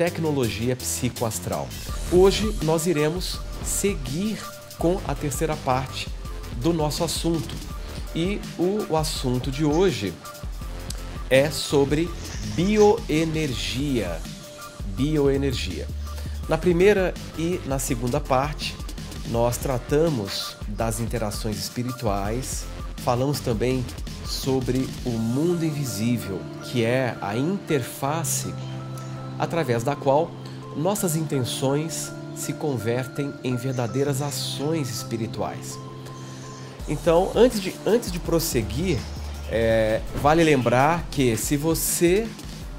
tecnologia psicoastral. Hoje nós iremos seguir com a terceira parte do nosso assunto. E o, o assunto de hoje é sobre bioenergia. Bioenergia. Na primeira e na segunda parte, nós tratamos das interações espirituais, falamos também sobre o mundo invisível, que é a interface através da qual nossas intenções se convertem em verdadeiras ações espirituais. Então, antes de, antes de prosseguir, é, vale lembrar que se você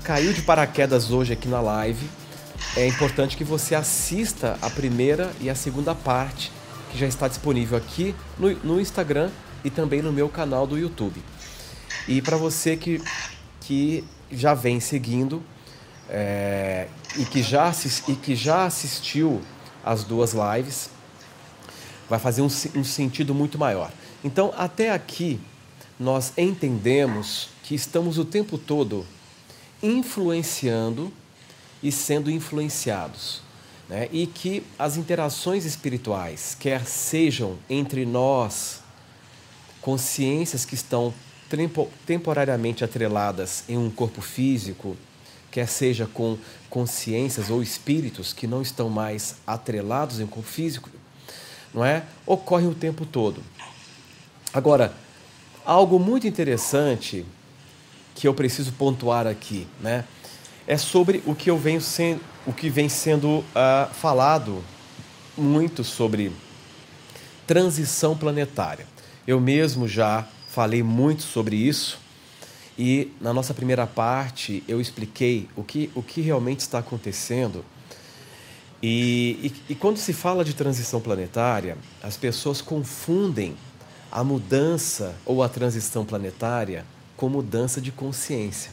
caiu de paraquedas hoje aqui na live, é importante que você assista a primeira e a segunda parte, que já está disponível aqui no, no Instagram e também no meu canal do YouTube. E para você que, que já vem seguindo é, e, que já, e que já assistiu as duas lives, vai fazer um, um sentido muito maior. Então, até aqui, nós entendemos que estamos o tempo todo influenciando e sendo influenciados. Né? E que as interações espirituais, quer sejam entre nós, consciências que estão temporariamente atreladas em um corpo físico, quer seja com consciências ou espíritos que não estão mais atrelados em corpo físico, não é? Ocorre o tempo todo. Agora, algo muito interessante que eu preciso pontuar aqui, né? é sobre o que eu venho sendo, o que vem sendo uh, falado muito sobre transição planetária. Eu mesmo já falei muito sobre isso e na nossa primeira parte eu expliquei o que, o que realmente está acontecendo. E, e, e quando se fala de transição planetária, as pessoas confundem a mudança ou a transição planetária com mudança de consciência.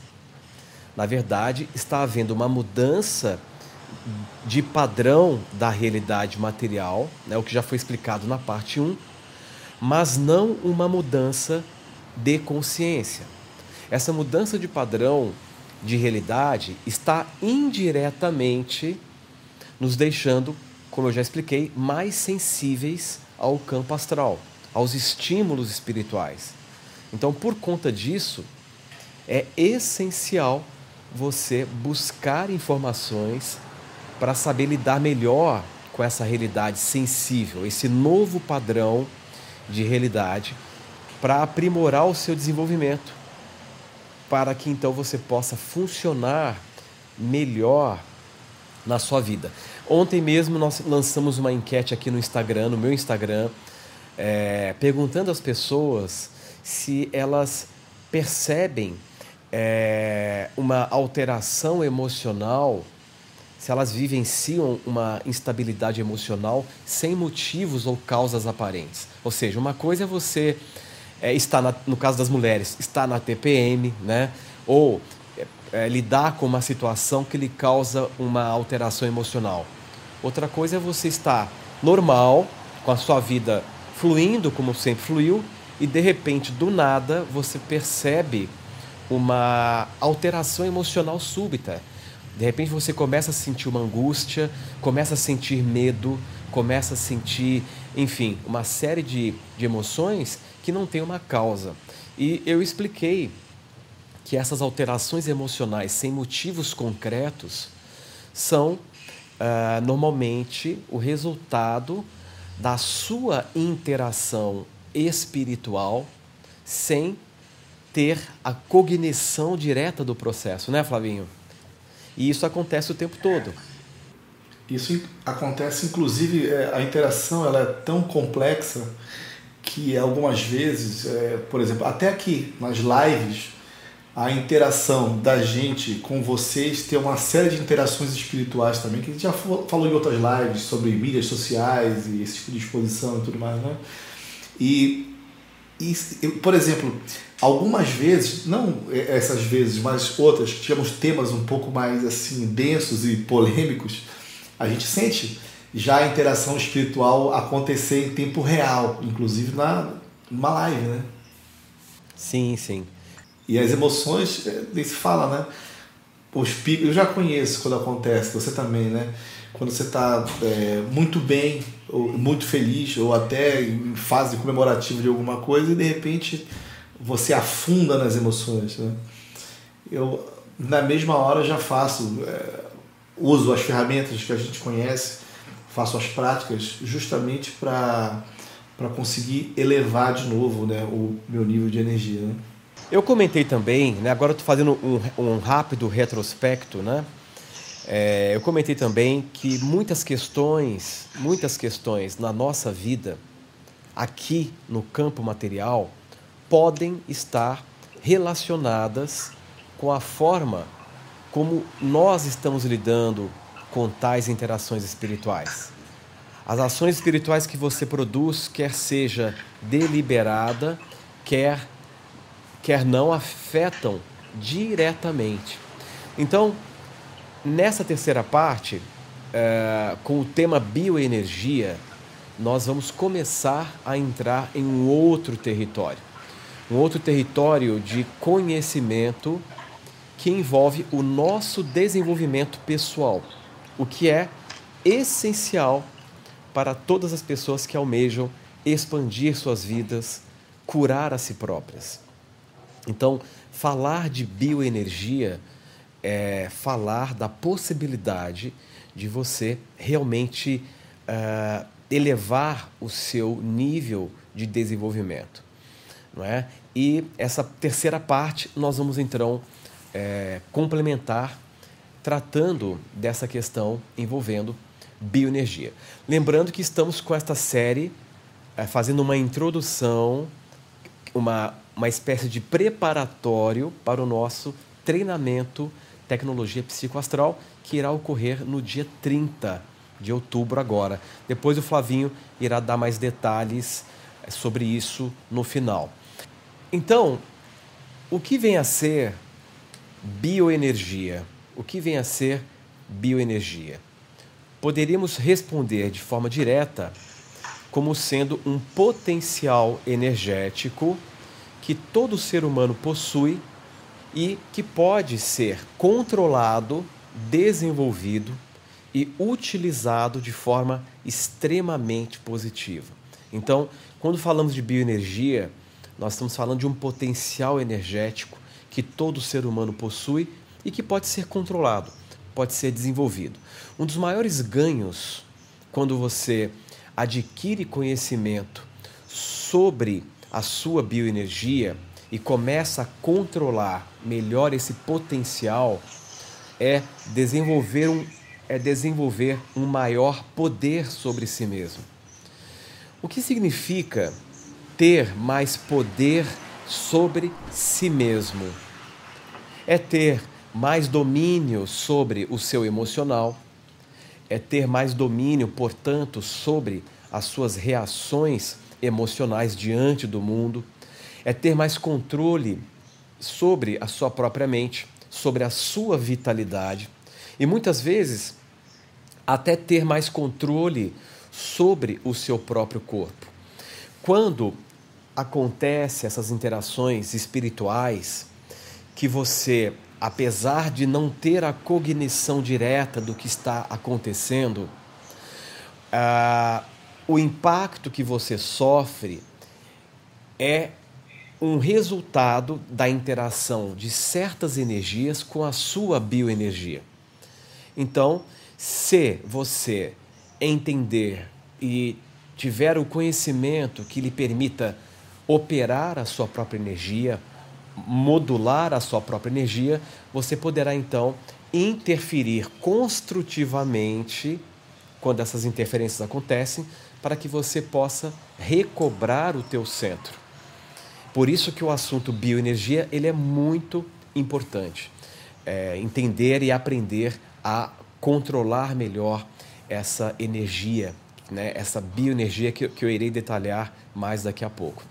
Na verdade, está havendo uma mudança de padrão da realidade material, né, o que já foi explicado na parte 1, mas não uma mudança de consciência. Essa mudança de padrão de realidade está indiretamente nos deixando, como eu já expliquei, mais sensíveis ao campo astral, aos estímulos espirituais. Então, por conta disso, é essencial você buscar informações para saber lidar melhor com essa realidade sensível, esse novo padrão de realidade, para aprimorar o seu desenvolvimento, para que então você possa funcionar melhor na sua vida. Ontem mesmo nós lançamos uma enquete aqui no Instagram, no meu Instagram, é, perguntando às pessoas se elas percebem é, uma alteração emocional, se elas vivenciam uma instabilidade emocional sem motivos ou causas aparentes. Ou seja, uma coisa é você é, estar, na, no caso das mulheres, estar na TPM, né? ou é, é, lidar com uma situação que lhe causa uma alteração emocional. Outra coisa é você estar normal, com a sua vida fluindo como sempre fluiu, e de repente, do nada, você percebe uma alteração emocional súbita. De repente você começa a sentir uma angústia, começa a sentir medo, começa a sentir, enfim, uma série de, de emoções que não tem uma causa. E eu expliquei que essas alterações emocionais sem motivos concretos são uh, normalmente o resultado da sua interação espiritual sem ter a cognição direta do processo, né, Flavinho? E isso acontece o tempo todo. Isso acontece, inclusive, é, a interação ela é tão complexa que algumas vezes, é, por exemplo, até aqui nas lives, a interação da gente com vocês tem uma série de interações espirituais também, que a gente já falou em outras lives sobre mídias sociais e esse tipo de exposição e tudo mais, né? E, e por exemplo, algumas vezes, não essas vezes, mas outras, que tínhamos temas um pouco mais assim densos e polêmicos, a gente sente já a interação espiritual acontecer em tempo real, inclusive na numa live, né? Sim, sim. E as emoções, nem se fala, né? os picos, eu já conheço quando acontece, você também, né? Quando você está é, muito bem, ou muito feliz, ou até em fase comemorativa de alguma coisa, e de repente você afunda nas emoções. Né? Eu, na mesma hora, já faço, é, uso as ferramentas que a gente conhece, faço as práticas justamente para conseguir elevar de novo né, o meu nível de energia. Né? Eu comentei também, né, agora estou fazendo um, um rápido retrospecto, né? É, eu comentei também que muitas questões, muitas questões na nossa vida, aqui no campo material, podem estar relacionadas com a forma como nós estamos lidando com tais interações espirituais. As ações espirituais que você produz, quer seja deliberada, quer quer não afetam diretamente. Então, nessa terceira parte, é, com o tema bioenergia, nós vamos começar a entrar em um outro território. Um outro território de conhecimento que envolve o nosso desenvolvimento pessoal, o que é essencial para todas as pessoas que almejam expandir suas vidas, curar a si próprias. Então, falar de bioenergia é falar da possibilidade de você realmente uh, elevar o seu nível de desenvolvimento. Não é? E essa terceira parte nós vamos então é, complementar tratando dessa questão envolvendo bioenergia. Lembrando que estamos com esta série é, fazendo uma introdução, uma uma espécie de preparatório para o nosso treinamento Tecnologia Psicoastral, que irá ocorrer no dia 30 de outubro agora. Depois o Flavinho irá dar mais detalhes eh, sobre isso no final. Então, o que vem a ser bioenergia? O que vem a ser bioenergia? Poderíamos responder de forma direta como sendo um potencial energético que todo ser humano possui e que pode ser controlado, desenvolvido e utilizado de forma extremamente positiva. Então, quando falamos de bioenergia, nós estamos falando de um potencial energético que todo ser humano possui e que pode ser controlado, pode ser desenvolvido. Um dos maiores ganhos quando você adquire conhecimento sobre a sua bioenergia e começa a controlar melhor esse potencial, é desenvolver um, é desenvolver um maior poder sobre si mesmo. O que significa ter mais poder sobre si mesmo? É ter mais domínio sobre o seu emocional, é ter mais domínio, portanto, sobre as suas reações emocionais diante do mundo, é ter mais controle sobre a sua própria mente, sobre a sua vitalidade e muitas vezes até ter mais controle sobre o seu próprio corpo. Quando acontece essas interações espirituais que você, apesar de não ter a cognição direta do que está acontecendo, ah, o impacto que você sofre é um resultado da interação de certas energias com a sua bioenergia. Então, se você entender e tiver o conhecimento que lhe permita operar a sua própria energia, modular a sua própria energia, você poderá então interferir construtivamente quando essas interferências acontecem para que você possa recobrar o teu centro. Por isso que o assunto bioenergia ele é muito importante. É, entender e aprender a controlar melhor essa energia, né? essa bioenergia que, que eu irei detalhar mais daqui a pouco.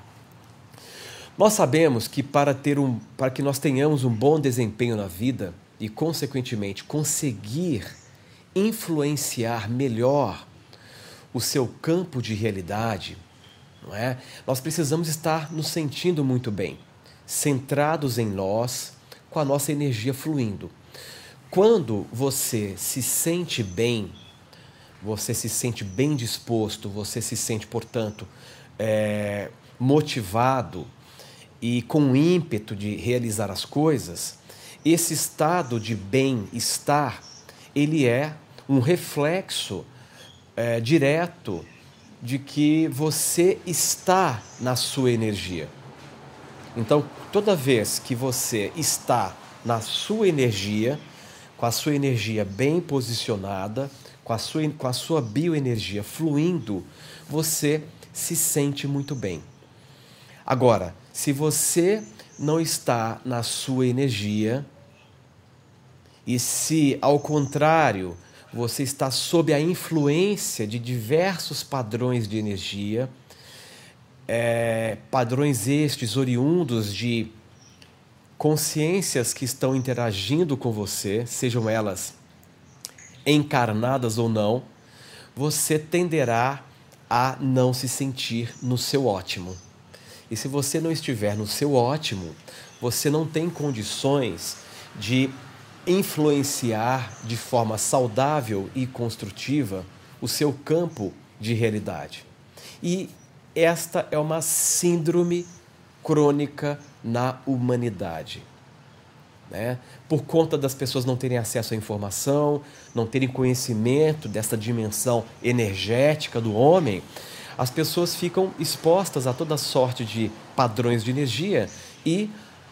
Nós sabemos que para, ter um, para que nós tenhamos um bom desempenho na vida e, consequentemente, conseguir influenciar melhor o seu campo de realidade, não é? Nós precisamos estar nos sentindo muito bem, centrados em nós, com a nossa energia fluindo. quando você se sente bem, você se sente bem disposto, você se sente, portanto, é, motivado e com ímpeto de realizar as coisas, esse estado de bem-estar, ele é um reflexo é, direto de que você está na sua energia. Então, toda vez que você está na sua energia, com a sua energia bem posicionada, com a sua, com a sua bioenergia fluindo, você se sente muito bem. Agora, se você não está na sua energia, e se, ao contrário, você está sob a influência de diversos padrões de energia, é, padrões estes oriundos de consciências que estão interagindo com você, sejam elas encarnadas ou não, você tenderá a não se sentir no seu ótimo. E se você não estiver no seu ótimo, você não tem condições de influenciar de forma saudável e construtiva o seu campo de realidade. E esta é uma síndrome crônica na humanidade. Né? Por conta das pessoas não terem acesso à informação, não terem conhecimento dessa dimensão energética do homem, as pessoas ficam expostas a toda sorte de padrões de energia e,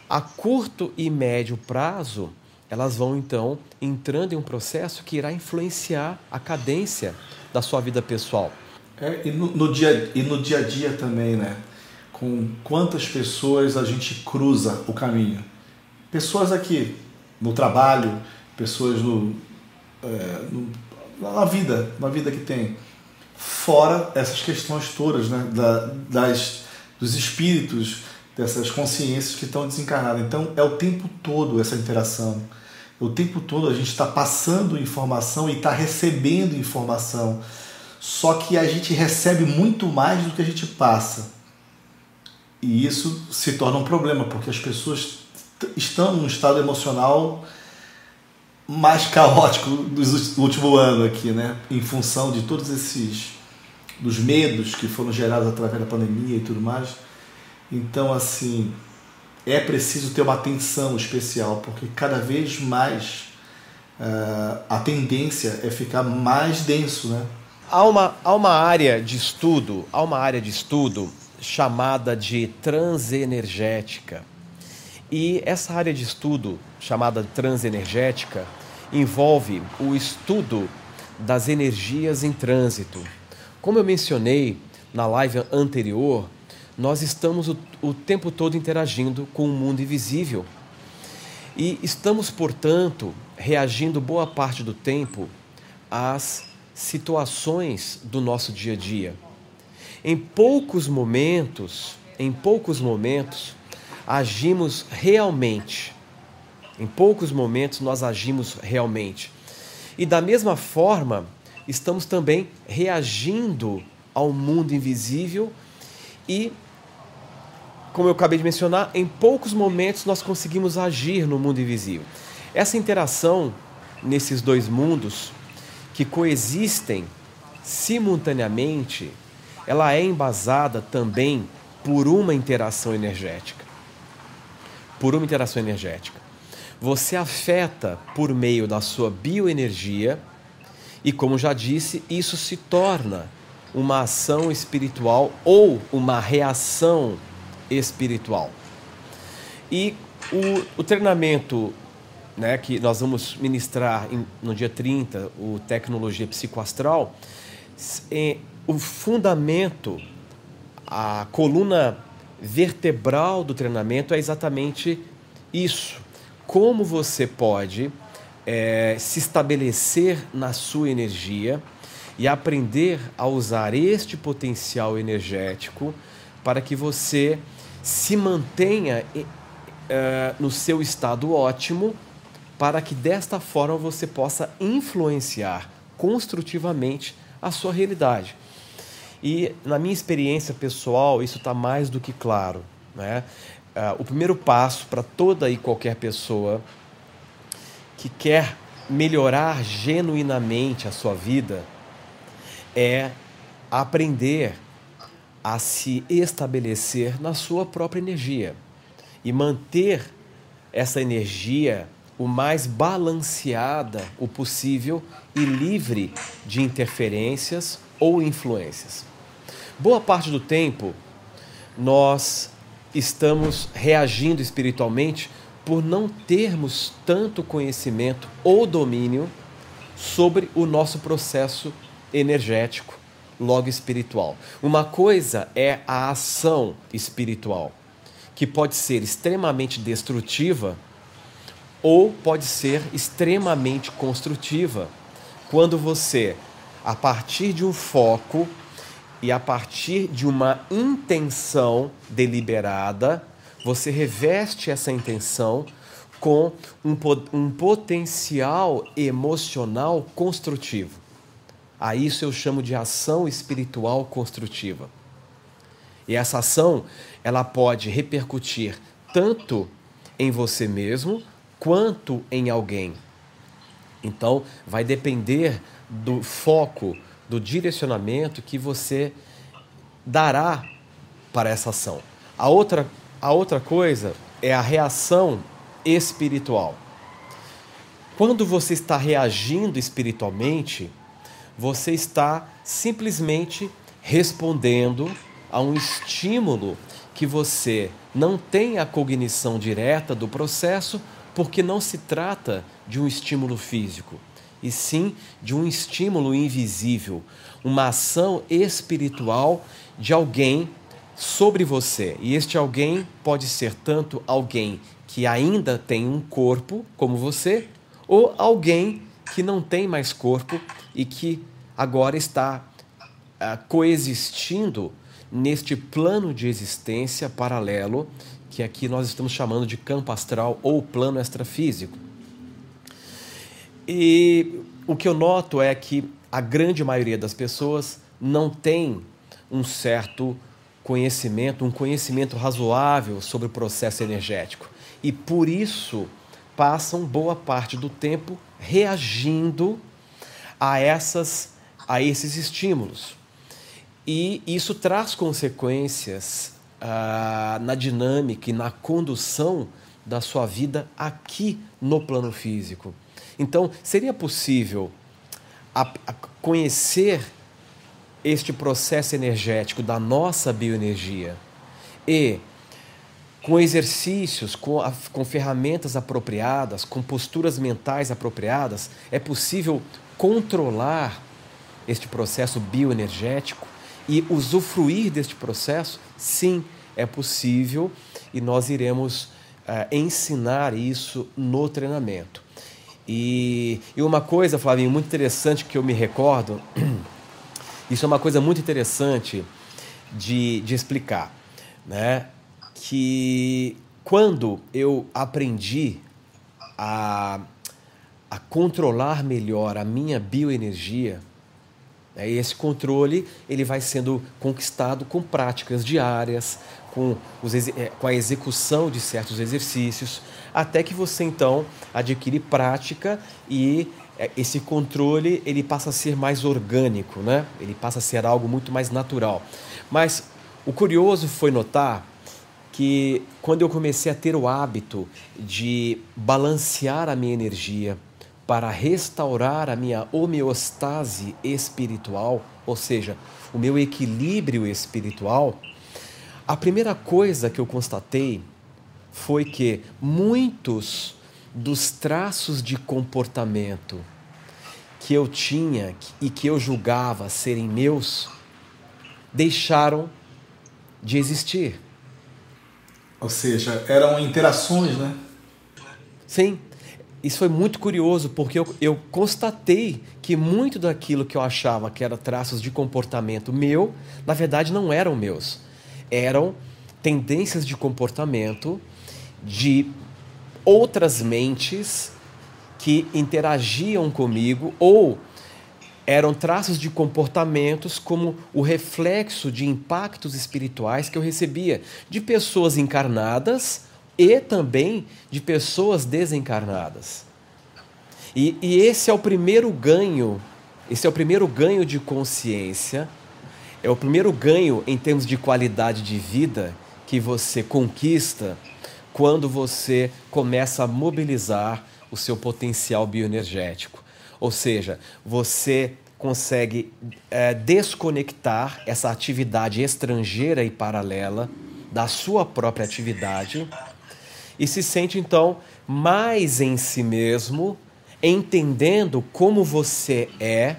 a curto e médio prazo, elas vão então entrando em um processo que irá influenciar a cadência da sua vida pessoal. É, e, no, no, dia, e no dia a dia também, né? Com quantas pessoas a gente cruza o caminho pessoas aqui no trabalho, pessoas no, é, no, na vida, na vida que tem. Fora essas questões todas, né, da, das, dos espíritos, dessas consciências que estão desencarnadas. Então é o tempo todo essa interação. O tempo todo a gente está passando informação e está recebendo informação. Só que a gente recebe muito mais do que a gente passa. E isso se torna um problema, porque as pessoas estão num estado emocional mais caótico do último ano aqui, né? Em função de todos esses dos medos que foram gerados através da pandemia e tudo mais. Então, assim, é preciso ter uma atenção especial, porque cada vez mais uh, a tendência é ficar mais denso, né? Há uma, há uma área de estudo, há uma área de estudo chamada de transenergética e essa área de estudo, chamada transenergética, envolve o estudo das energias em trânsito. Como eu mencionei na live anterior, nós estamos o, o tempo todo interagindo com o mundo invisível. E estamos, portanto, reagindo boa parte do tempo às situações do nosso dia a dia. Em poucos momentos, em poucos momentos, agimos realmente. Em poucos momentos nós agimos realmente. E da mesma forma, estamos também reagindo ao mundo invisível e, como eu acabei de mencionar, em poucos momentos nós conseguimos agir no mundo invisível. Essa interação nesses dois mundos que coexistem simultaneamente, ela é embasada também por uma interação energética por uma interação energética. Você afeta por meio da sua bioenergia e, como já disse, isso se torna uma ação espiritual ou uma reação espiritual. E o, o treinamento né, que nós vamos ministrar em, no dia 30, o Tecnologia Psicoastral, é, o fundamento, a coluna vertebral do treinamento é exatamente isso. Como você pode é, se estabelecer na sua energia e aprender a usar este potencial energético para que você se mantenha é, no seu estado ótimo, para que desta forma você possa influenciar construtivamente a sua realidade. E na minha experiência pessoal, isso está mais do que claro. Né? Uh, o primeiro passo para toda e qualquer pessoa que quer melhorar genuinamente a sua vida é aprender a se estabelecer na sua própria energia e manter essa energia o mais balanceada o possível e livre de interferências ou influências. Boa parte do tempo nós estamos reagindo espiritualmente por não termos tanto conhecimento ou domínio sobre o nosso processo energético, logo espiritual. Uma coisa é a ação espiritual, que pode ser extremamente destrutiva ou pode ser extremamente construtiva. Quando você, a partir de um foco e a partir de uma intenção deliberada, você reveste essa intenção com um, um potencial emocional construtivo. A isso eu chamo de ação espiritual construtiva. E essa ação, ela pode repercutir tanto em você mesmo quanto em alguém. Então, vai depender do foco, do direcionamento que você dará para essa ação. A outra a outra coisa é a reação espiritual. Quando você está reagindo espiritualmente, você está simplesmente respondendo a um estímulo que você não tem a cognição direta do processo, porque não se trata de um estímulo físico, e sim de um estímulo invisível, uma ação espiritual de alguém sobre você. E este alguém pode ser tanto alguém que ainda tem um corpo, como você, ou alguém que não tem mais corpo e que agora está uh, coexistindo neste plano de existência paralelo que aqui nós estamos chamando de campo astral ou plano extrafísico. E o que eu noto é que a grande maioria das pessoas não tem um certo conhecimento, um conhecimento razoável sobre o processo energético. E por isso passam boa parte do tempo reagindo a essas a esses estímulos. E isso traz consequências ah, na dinâmica e na condução da sua vida aqui no plano físico. Então, seria possível a, a conhecer este processo energético da nossa bioenergia e com exercícios, com, com ferramentas apropriadas, com posturas mentais apropriadas, é possível controlar este processo bioenergético e usufruir deste processo? Sim, é possível e nós iremos uh, ensinar isso no treinamento. E, e uma coisa, Flavinho, muito interessante que eu me recordo Isso é uma coisa muito interessante de, de explicar, né? Que quando eu aprendi a, a controlar melhor a minha bioenergia, né, esse controle ele vai sendo conquistado com práticas diárias, com, os, é, com a execução de certos exercícios, até que você então adquire prática e é, esse controle ele passa a ser mais orgânico, né? Ele passa a ser algo muito mais natural. Mas o curioso foi notar que quando eu comecei a ter o hábito de balancear a minha energia para restaurar a minha homeostase espiritual, ou seja, o meu equilíbrio espiritual, a primeira coisa que eu constatei foi que muitos dos traços de comportamento que eu tinha e que eu julgava serem meus deixaram de existir. Ou seja, eram interações, né? Sim. Isso foi muito curioso, porque eu, eu constatei que muito daquilo que eu achava que era traços de comportamento meu, na verdade não eram meus. Eram tendências de comportamento de outras mentes que interagiam comigo ou eram traços de comportamentos como o reflexo de impactos espirituais que eu recebia de pessoas encarnadas e também de pessoas desencarnadas. E, e esse é o primeiro ganho, esse é o primeiro ganho de consciência, é o primeiro ganho em termos de qualidade de vida que você conquista quando você começa a mobilizar o seu potencial bioenergético. Ou seja, você consegue é, desconectar essa atividade estrangeira e paralela da sua própria atividade e se sente então mais em si mesmo, entendendo como você é,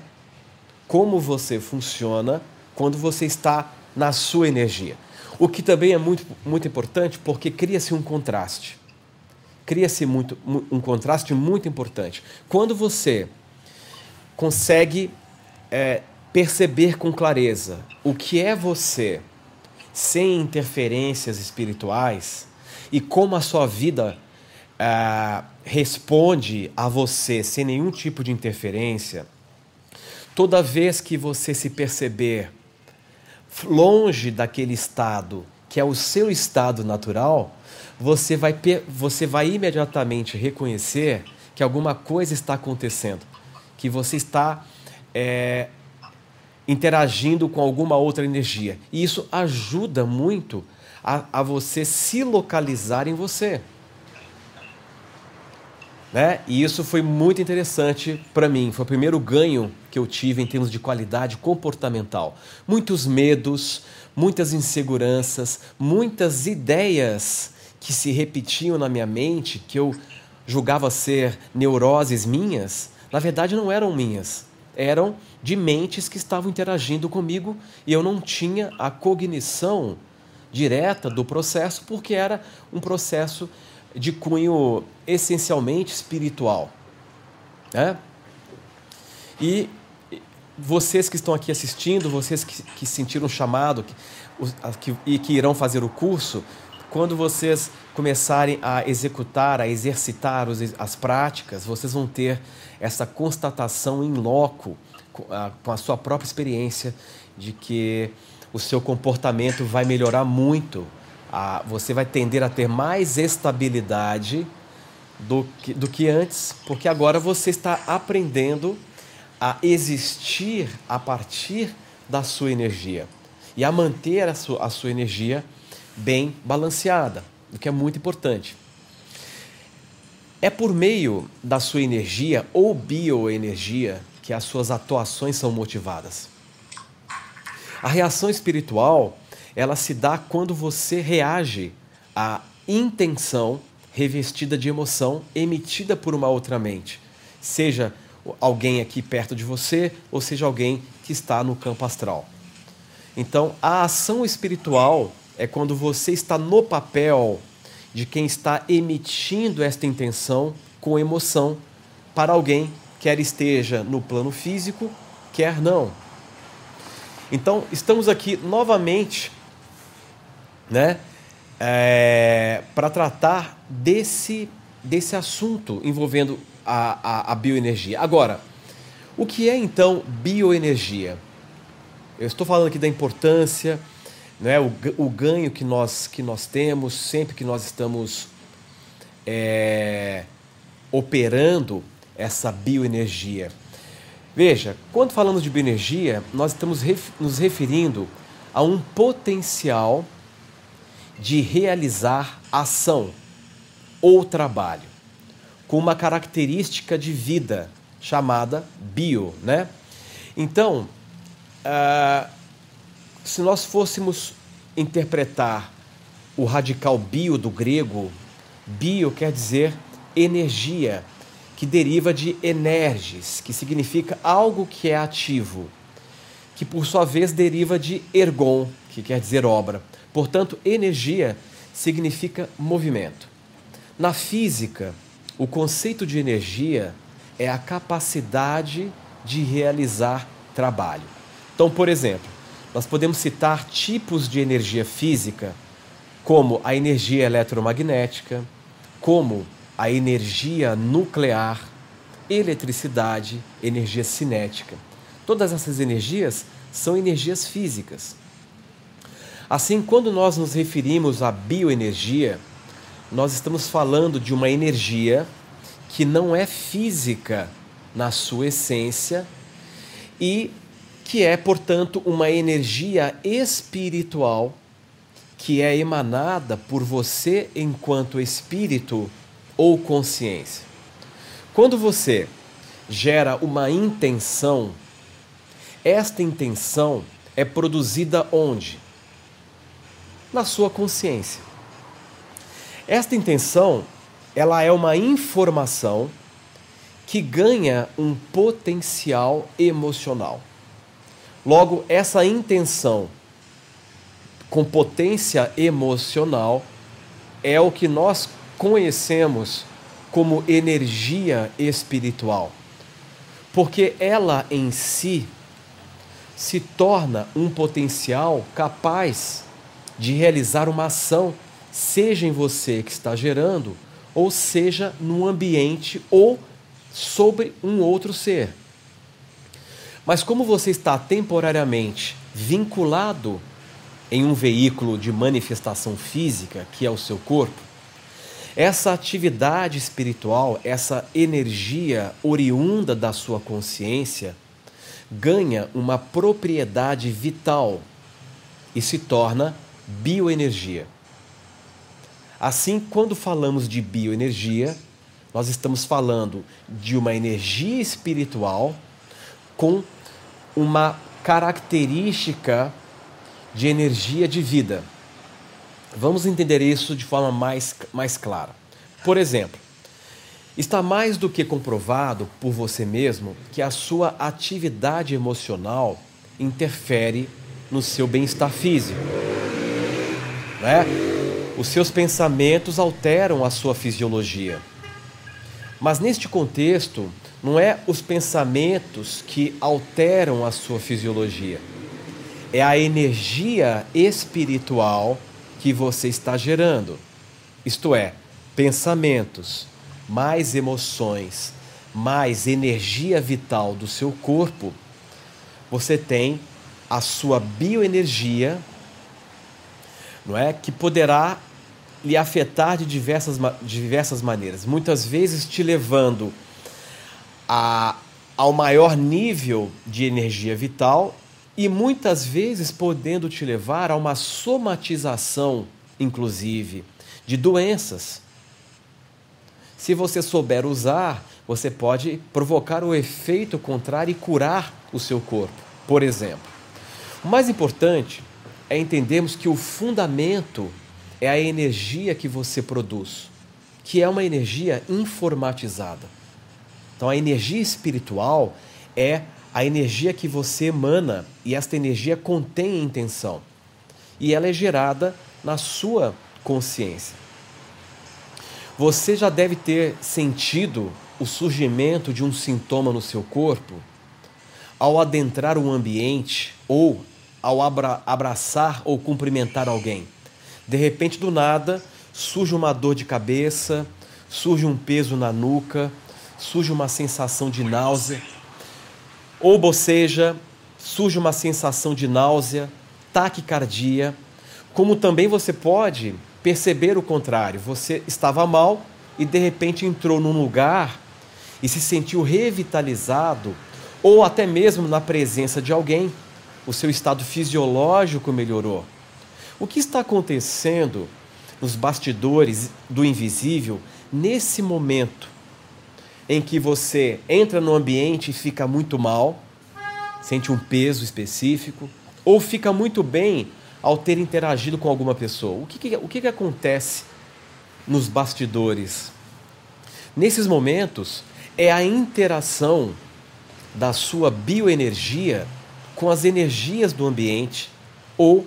como você funciona quando você está na sua energia. O que também é muito, muito importante porque cria-se um contraste. Cria-se muito, um contraste muito importante. Quando você consegue é, perceber com clareza o que é você, sem interferências espirituais, e como a sua vida é, responde a você sem nenhum tipo de interferência, toda vez que você se perceber longe daquele estado que é o seu estado natural, você vai, você vai imediatamente reconhecer que alguma coisa está acontecendo, que você está é, interagindo com alguma outra energia. E isso ajuda muito a, a você se localizar em você. Né? E isso foi muito interessante para mim. Foi o primeiro ganho que eu tive em termos de qualidade comportamental. Muitos medos, muitas inseguranças, muitas ideias que se repetiam na minha mente, que eu julgava ser neuroses minhas, na verdade não eram minhas. Eram de mentes que estavam interagindo comigo e eu não tinha a cognição direta do processo, porque era um processo de cunho essencialmente espiritual. Né? E vocês que estão aqui assistindo, vocês que, que sentiram o chamado que, que, e que irão fazer o curso, quando vocês começarem a executar, a exercitar os, as práticas, vocês vão ter essa constatação em loco, com a, com a sua própria experiência, de que o seu comportamento vai melhorar muito. A, você vai tender a ter mais estabilidade do que, do que antes, porque agora você está aprendendo a existir a partir da sua energia e a manter a sua, a sua energia bem balanceada, o que é muito importante. É por meio da sua energia ou bioenergia que as suas atuações são motivadas. A reação espiritual, ela se dá quando você reage à intenção revestida de emoção emitida por uma outra mente, seja alguém aqui perto de você ou seja alguém que está no campo astral. Então, a ação espiritual é quando você está no papel de quem está emitindo esta intenção com emoção para alguém, quer esteja no plano físico, quer não. Então, estamos aqui novamente né, é, para tratar desse, desse assunto envolvendo a, a, a bioenergia. Agora, o que é então bioenergia? Eu estou falando aqui da importância, né, o, o ganho que nós, que nós temos sempre que nós estamos é, operando essa bioenergia. Veja, quando falamos de bioenergia, nós estamos ref nos referindo a um potencial de realizar ação ou trabalho com uma característica de vida chamada bio, né? Então, uh, se nós fôssemos interpretar o radical bio do grego, bio quer dizer energia, que deriva de energis, que significa algo que é ativo, que por sua vez deriva de ergon, que quer dizer obra. Portanto, energia significa movimento. Na física, o conceito de energia é a capacidade de realizar trabalho. Então, por exemplo, nós podemos citar tipos de energia física, como a energia eletromagnética, como a energia nuclear, eletricidade, energia cinética. Todas essas energias são energias físicas. Assim, quando nós nos referimos à bioenergia, nós estamos falando de uma energia que não é física na sua essência e que é, portanto, uma energia espiritual que é emanada por você enquanto espírito ou consciência. Quando você gera uma intenção, esta intenção é produzida onde? Na sua consciência. Esta intenção, ela é uma informação que ganha um potencial emocional. Logo, essa intenção com potência emocional é o que nós conhecemos como energia espiritual. Porque ela em si se torna um potencial capaz de realizar uma ação, seja em você que está gerando, ou seja no ambiente ou sobre um outro ser. Mas como você está temporariamente vinculado em um veículo de manifestação física, que é o seu corpo, essa atividade espiritual, essa energia oriunda da sua consciência, ganha uma propriedade vital e se torna bioenergia. Assim, quando falamos de bioenergia, nós estamos falando de uma energia espiritual com uma característica de energia de vida. Vamos entender isso de forma mais, mais clara. Por exemplo, está mais do que comprovado por você mesmo que a sua atividade emocional interfere no seu bem-estar físico. Né? Os seus pensamentos alteram a sua fisiologia. Mas neste contexto, não é os pensamentos que alteram a sua fisiologia. É a energia espiritual que você está gerando. Isto é, pensamentos, mais emoções, mais energia vital do seu corpo, você tem a sua bioenergia, não é, que poderá lhe afetar de diversas, de diversas maneiras, muitas vezes te levando a, ao maior nível de energia vital e muitas vezes podendo te levar a uma somatização, inclusive, de doenças. Se você souber usar, você pode provocar o efeito contrário e curar o seu corpo, por exemplo. O mais importante é entendermos que o fundamento é a energia que você produz, que é uma energia informatizada. Então, a energia espiritual é a energia que você emana e esta energia contém intenção. E ela é gerada na sua consciência. Você já deve ter sentido o surgimento de um sintoma no seu corpo ao adentrar um ambiente ou ao abra abraçar ou cumprimentar alguém. De repente, do nada, surge uma dor de cabeça, surge um peso na nuca, surge uma sensação de náusea, ou boceja, surge uma sensação de náusea, taquicardia, como também você pode perceber o contrário. Você estava mal e de repente entrou num lugar e se sentiu revitalizado, ou até mesmo na presença de alguém, o seu estado fisiológico melhorou. O que está acontecendo nos bastidores do invisível nesse momento em que você entra no ambiente e fica muito mal, sente um peso específico, ou fica muito bem ao ter interagido com alguma pessoa? O que, que o que, que acontece nos bastidores? Nesses momentos, é a interação da sua bioenergia com as energias do ambiente ou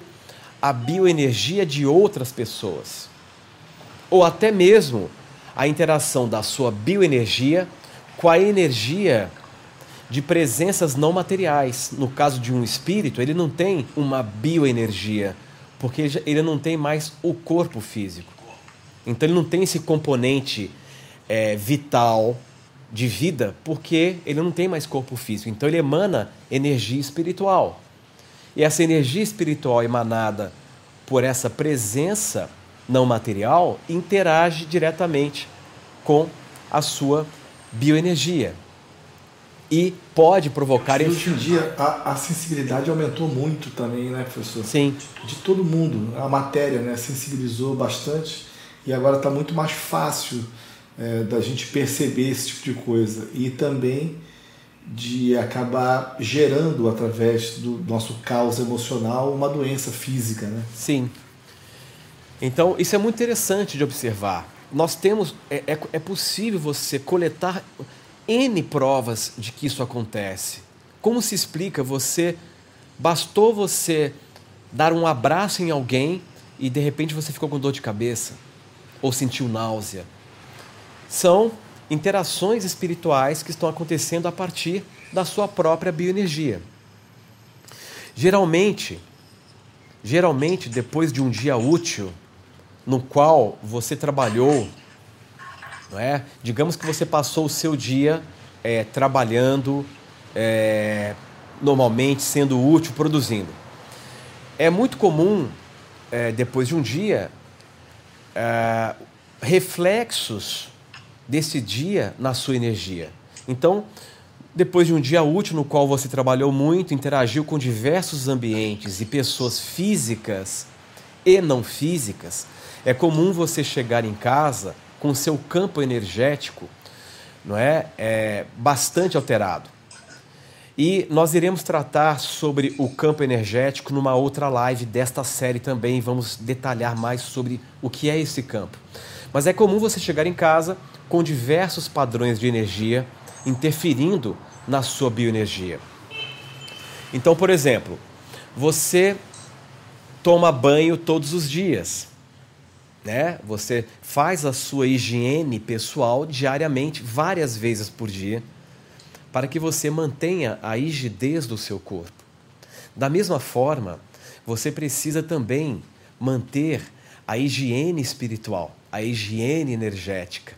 a bioenergia de outras pessoas, ou até mesmo a interação da sua bioenergia com a energia de presenças não materiais. No caso de um espírito, ele não tem uma bioenergia, porque ele não tem mais o corpo físico. Então ele não tem esse componente é, vital de vida, porque ele não tem mais corpo físico. Então ele emana energia espiritual. E essa energia espiritual emanada por essa presença não material interage diretamente com a sua bioenergia e pode provocar. Hoje em dia a, a, sensibilidade aumentou muito também, né, professor? Sim. De todo mundo. A matéria né, sensibilizou bastante e agora está muito mais fácil é, da gente perceber esse tipo de coisa e também de acabar gerando através do nosso caos emocional uma doença física, né? Sim. Então isso é muito interessante de observar. Nós temos é, é, é possível você coletar N provas de que isso acontece. Como se explica você bastou você dar um abraço em alguém e de repente você ficou com dor de cabeça ou sentiu náusea? São interações espirituais que estão acontecendo a partir da sua própria bioenergia. Geralmente, geralmente depois de um dia útil no qual você trabalhou não é? Digamos que você passou o seu dia é, trabalhando, é, normalmente sendo útil, produzindo. É muito comum, é, depois de um dia, é, reflexos desse dia na sua energia. Então, depois de um dia útil no qual você trabalhou muito, interagiu com diversos ambientes e pessoas físicas e não físicas, é comum você chegar em casa com seu campo energético não é, é bastante alterado. E nós iremos tratar sobre o campo energético numa outra live desta série também. Vamos detalhar mais sobre o que é esse campo. Mas é comum você chegar em casa com diversos padrões de energia interferindo na sua bioenergia. Então, por exemplo, você toma banho todos os dias né? Você faz a sua higiene pessoal diariamente, várias vezes por dia, para que você mantenha a rigidez do seu corpo. Da mesma forma, você precisa também manter a higiene espiritual, a higiene energética,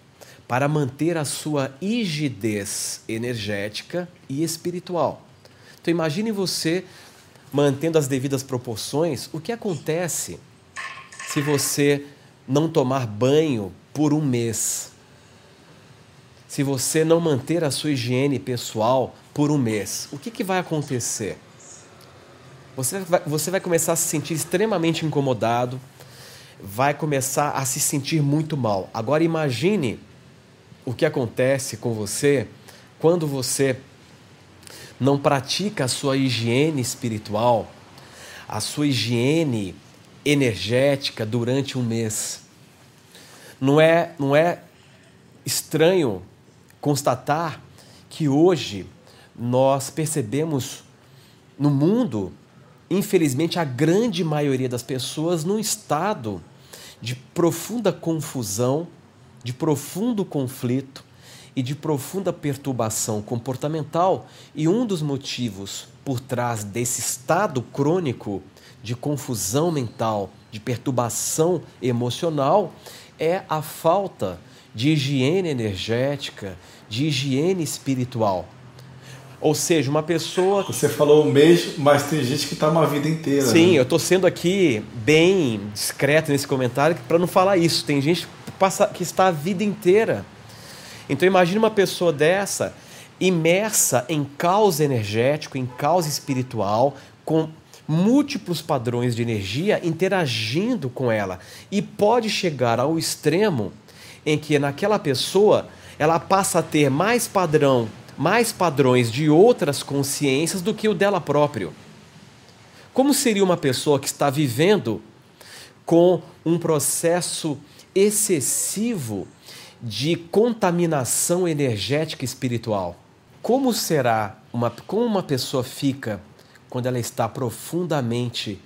para manter a sua rigidez energética e espiritual. Então imagine você mantendo as devidas proporções, o que acontece se você não tomar banho por um mês, se você não manter a sua higiene pessoal por um mês, o que, que vai acontecer? Você vai, você vai começar a se sentir extremamente incomodado, vai começar a se sentir muito mal. Agora imagine o que acontece com você quando você não pratica a sua higiene espiritual, a sua higiene energética durante um mês. Não é, não é estranho constatar que hoje nós percebemos no mundo, infelizmente, a grande maioria das pessoas num estado de profunda confusão, de profundo conflito e de profunda perturbação comportamental, e um dos motivos por trás desse estado crônico de confusão mental, de perturbação emocional, é a falta de higiene energética, de higiene espiritual. Ou seja, uma pessoa. Você falou um mês, mas tem gente que está uma vida inteira. Sim, né? eu estou sendo aqui bem discreto nesse comentário para não falar isso. Tem gente passa, que está a vida inteira. Então imagine uma pessoa dessa imersa em caos energético, em caos espiritual, com múltiplos padrões de energia interagindo com ela e pode chegar ao extremo em que naquela pessoa ela passa a ter mais padrão, mais padrões de outras consciências do que o dela próprio. Como seria uma pessoa que está vivendo com um processo excessivo de contaminação energética espiritual? Como será uma como uma pessoa fica quando ela está profundamente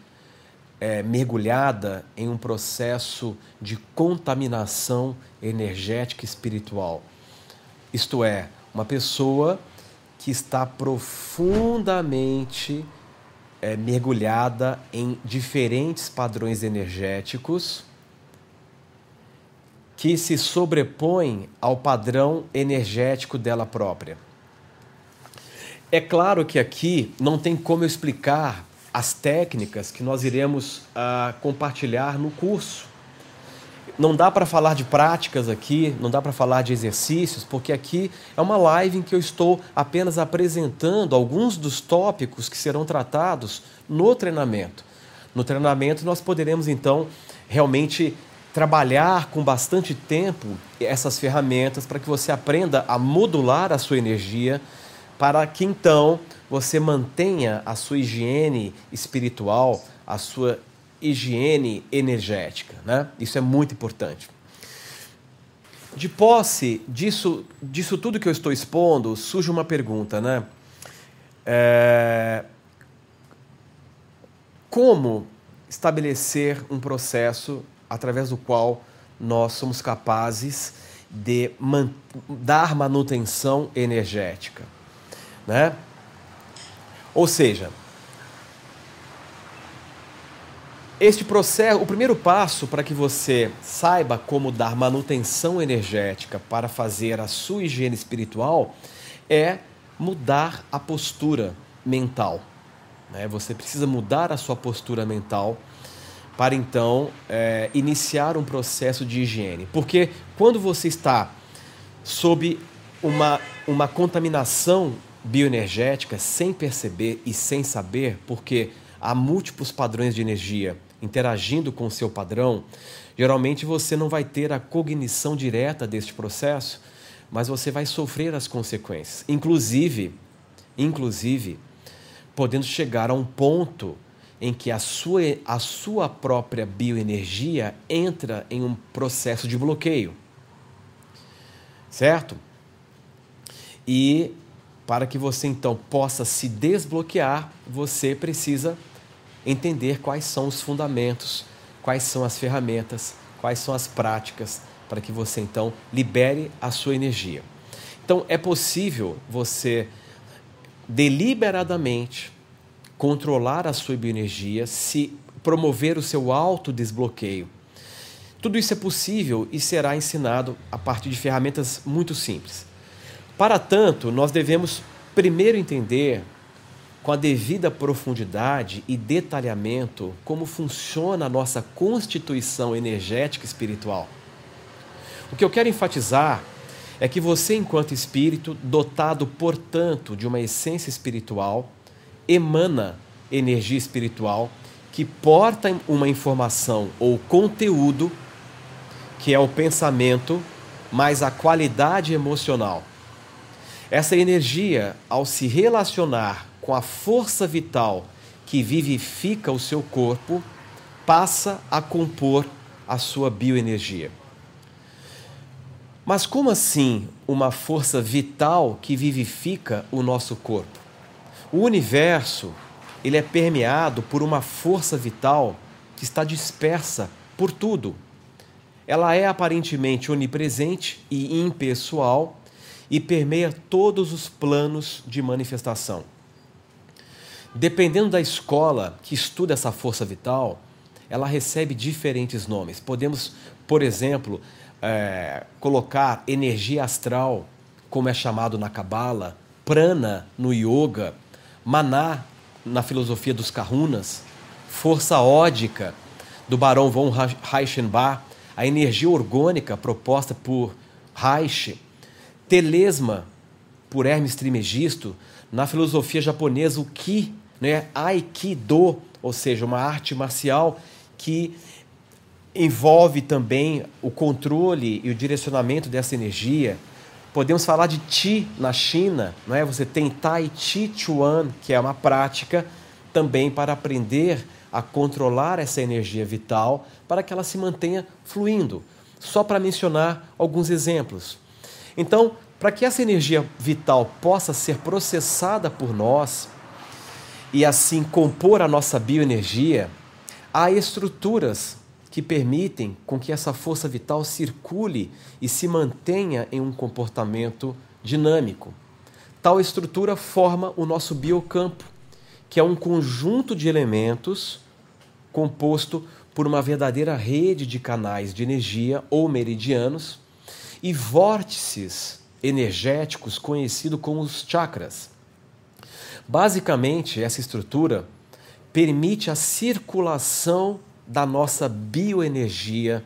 é, mergulhada em um processo de contaminação energética espiritual. Isto é, uma pessoa que está profundamente é, mergulhada em diferentes padrões energéticos que se sobrepõem ao padrão energético dela própria. É claro que aqui não tem como eu explicar as técnicas que nós iremos uh, compartilhar no curso. não dá para falar de práticas aqui, não dá para falar de exercícios, porque aqui é uma live em que eu estou apenas apresentando alguns dos tópicos que serão tratados no treinamento. No treinamento, nós poderemos então realmente trabalhar com bastante tempo essas ferramentas para que você aprenda a modular a sua energia, para que então você mantenha a sua higiene espiritual, a sua higiene energética. Né? Isso é muito importante. De posse disso, disso tudo que eu estou expondo, surge uma pergunta, né? É... Como estabelecer um processo através do qual nós somos capazes de man dar manutenção energética, né? Ou seja, este processo, o primeiro passo para que você saiba como dar manutenção energética para fazer a sua higiene espiritual é mudar a postura mental. Né? Você precisa mudar a sua postura mental para então é, iniciar um processo de higiene. Porque quando você está sob uma, uma contaminação bioenergética sem perceber e sem saber, porque há múltiplos padrões de energia interagindo com o seu padrão, geralmente você não vai ter a cognição direta deste processo, mas você vai sofrer as consequências. Inclusive, inclusive, podendo chegar a um ponto em que a sua, a sua própria bioenergia entra em um processo de bloqueio. Certo? E para que você então possa se desbloquear, você precisa entender quais são os fundamentos, quais são as ferramentas, quais são as práticas para que você então libere a sua energia. Então é possível você deliberadamente controlar a sua bioenergia, se promover o seu autodesbloqueio. Tudo isso é possível e será ensinado a partir de ferramentas muito simples. Para tanto, nós devemos primeiro entender com a devida profundidade e detalhamento como funciona a nossa constituição energética espiritual. O que eu quero enfatizar é que você, enquanto espírito, dotado, portanto, de uma essência espiritual, emana energia espiritual que porta uma informação ou conteúdo que é o pensamento mais a qualidade emocional. Essa energia, ao se relacionar com a força vital que vivifica o seu corpo, passa a compor a sua bioenergia. Mas como assim uma força vital que vivifica o nosso corpo? O universo, ele é permeado por uma força vital que está dispersa por tudo. Ela é aparentemente onipresente e impessoal e permeia todos os planos de manifestação. Dependendo da escola que estuda essa força vital, ela recebe diferentes nomes. Podemos, por exemplo, é, colocar energia astral, como é chamado na Cabala, prana no yoga, maná na filosofia dos Kahunas, força ódica do barão von Reichenbach, a energia orgânica proposta por Reich, telesma por Hermes Trismegisto, na filosofia japonesa o Ki, né, Aikido, ou seja, uma arte marcial que envolve também o controle e o direcionamento dessa energia, Podemos falar de Qi na China, não é? Você tem Tai Chi Chuan, que é uma prática também para aprender a controlar essa energia vital para que ela se mantenha fluindo. Só para mencionar alguns exemplos. Então, para que essa energia vital possa ser processada por nós e assim compor a nossa bioenergia, há estruturas que permitem com que essa força vital circule e se mantenha em um comportamento dinâmico. Tal estrutura forma o nosso biocampo, que é um conjunto de elementos composto por uma verdadeira rede de canais de energia ou meridianos e vórtices energéticos conhecidos como os chakras. Basicamente, essa estrutura permite a circulação da nossa bioenergia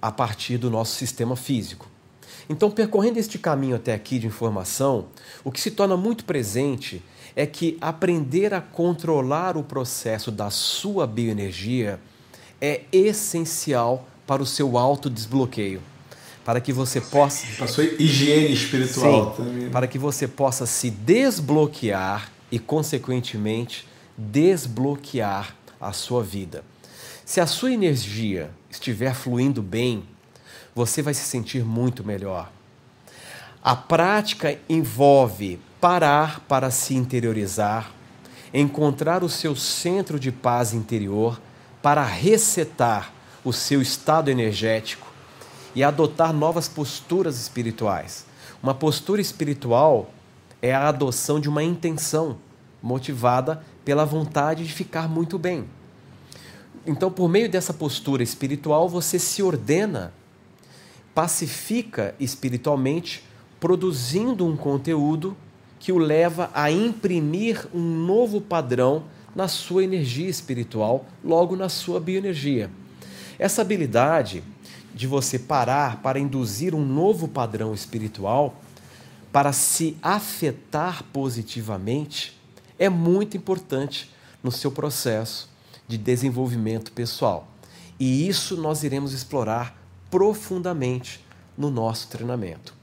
a partir do nosso sistema físico. Então, percorrendo este caminho até aqui de informação, o que se torna muito presente é que aprender a controlar o processo da sua bioenergia é essencial para o seu autodesbloqueio. Para que você possa. Para sua higiene espiritual Sim, também. Para que você possa se desbloquear e, consequentemente, desbloquear a sua vida. Se a sua energia estiver fluindo bem, você vai se sentir muito melhor. A prática envolve parar para se interiorizar, encontrar o seu centro de paz interior para resetar o seu estado energético e adotar novas posturas espirituais. Uma postura espiritual é a adoção de uma intenção motivada pela vontade de ficar muito bem. Então, por meio dessa postura espiritual, você se ordena, pacifica espiritualmente, produzindo um conteúdo que o leva a imprimir um novo padrão na sua energia espiritual, logo na sua bioenergia. Essa habilidade de você parar para induzir um novo padrão espiritual para se afetar positivamente é muito importante no seu processo de desenvolvimento pessoal. E isso nós iremos explorar profundamente no nosso treinamento.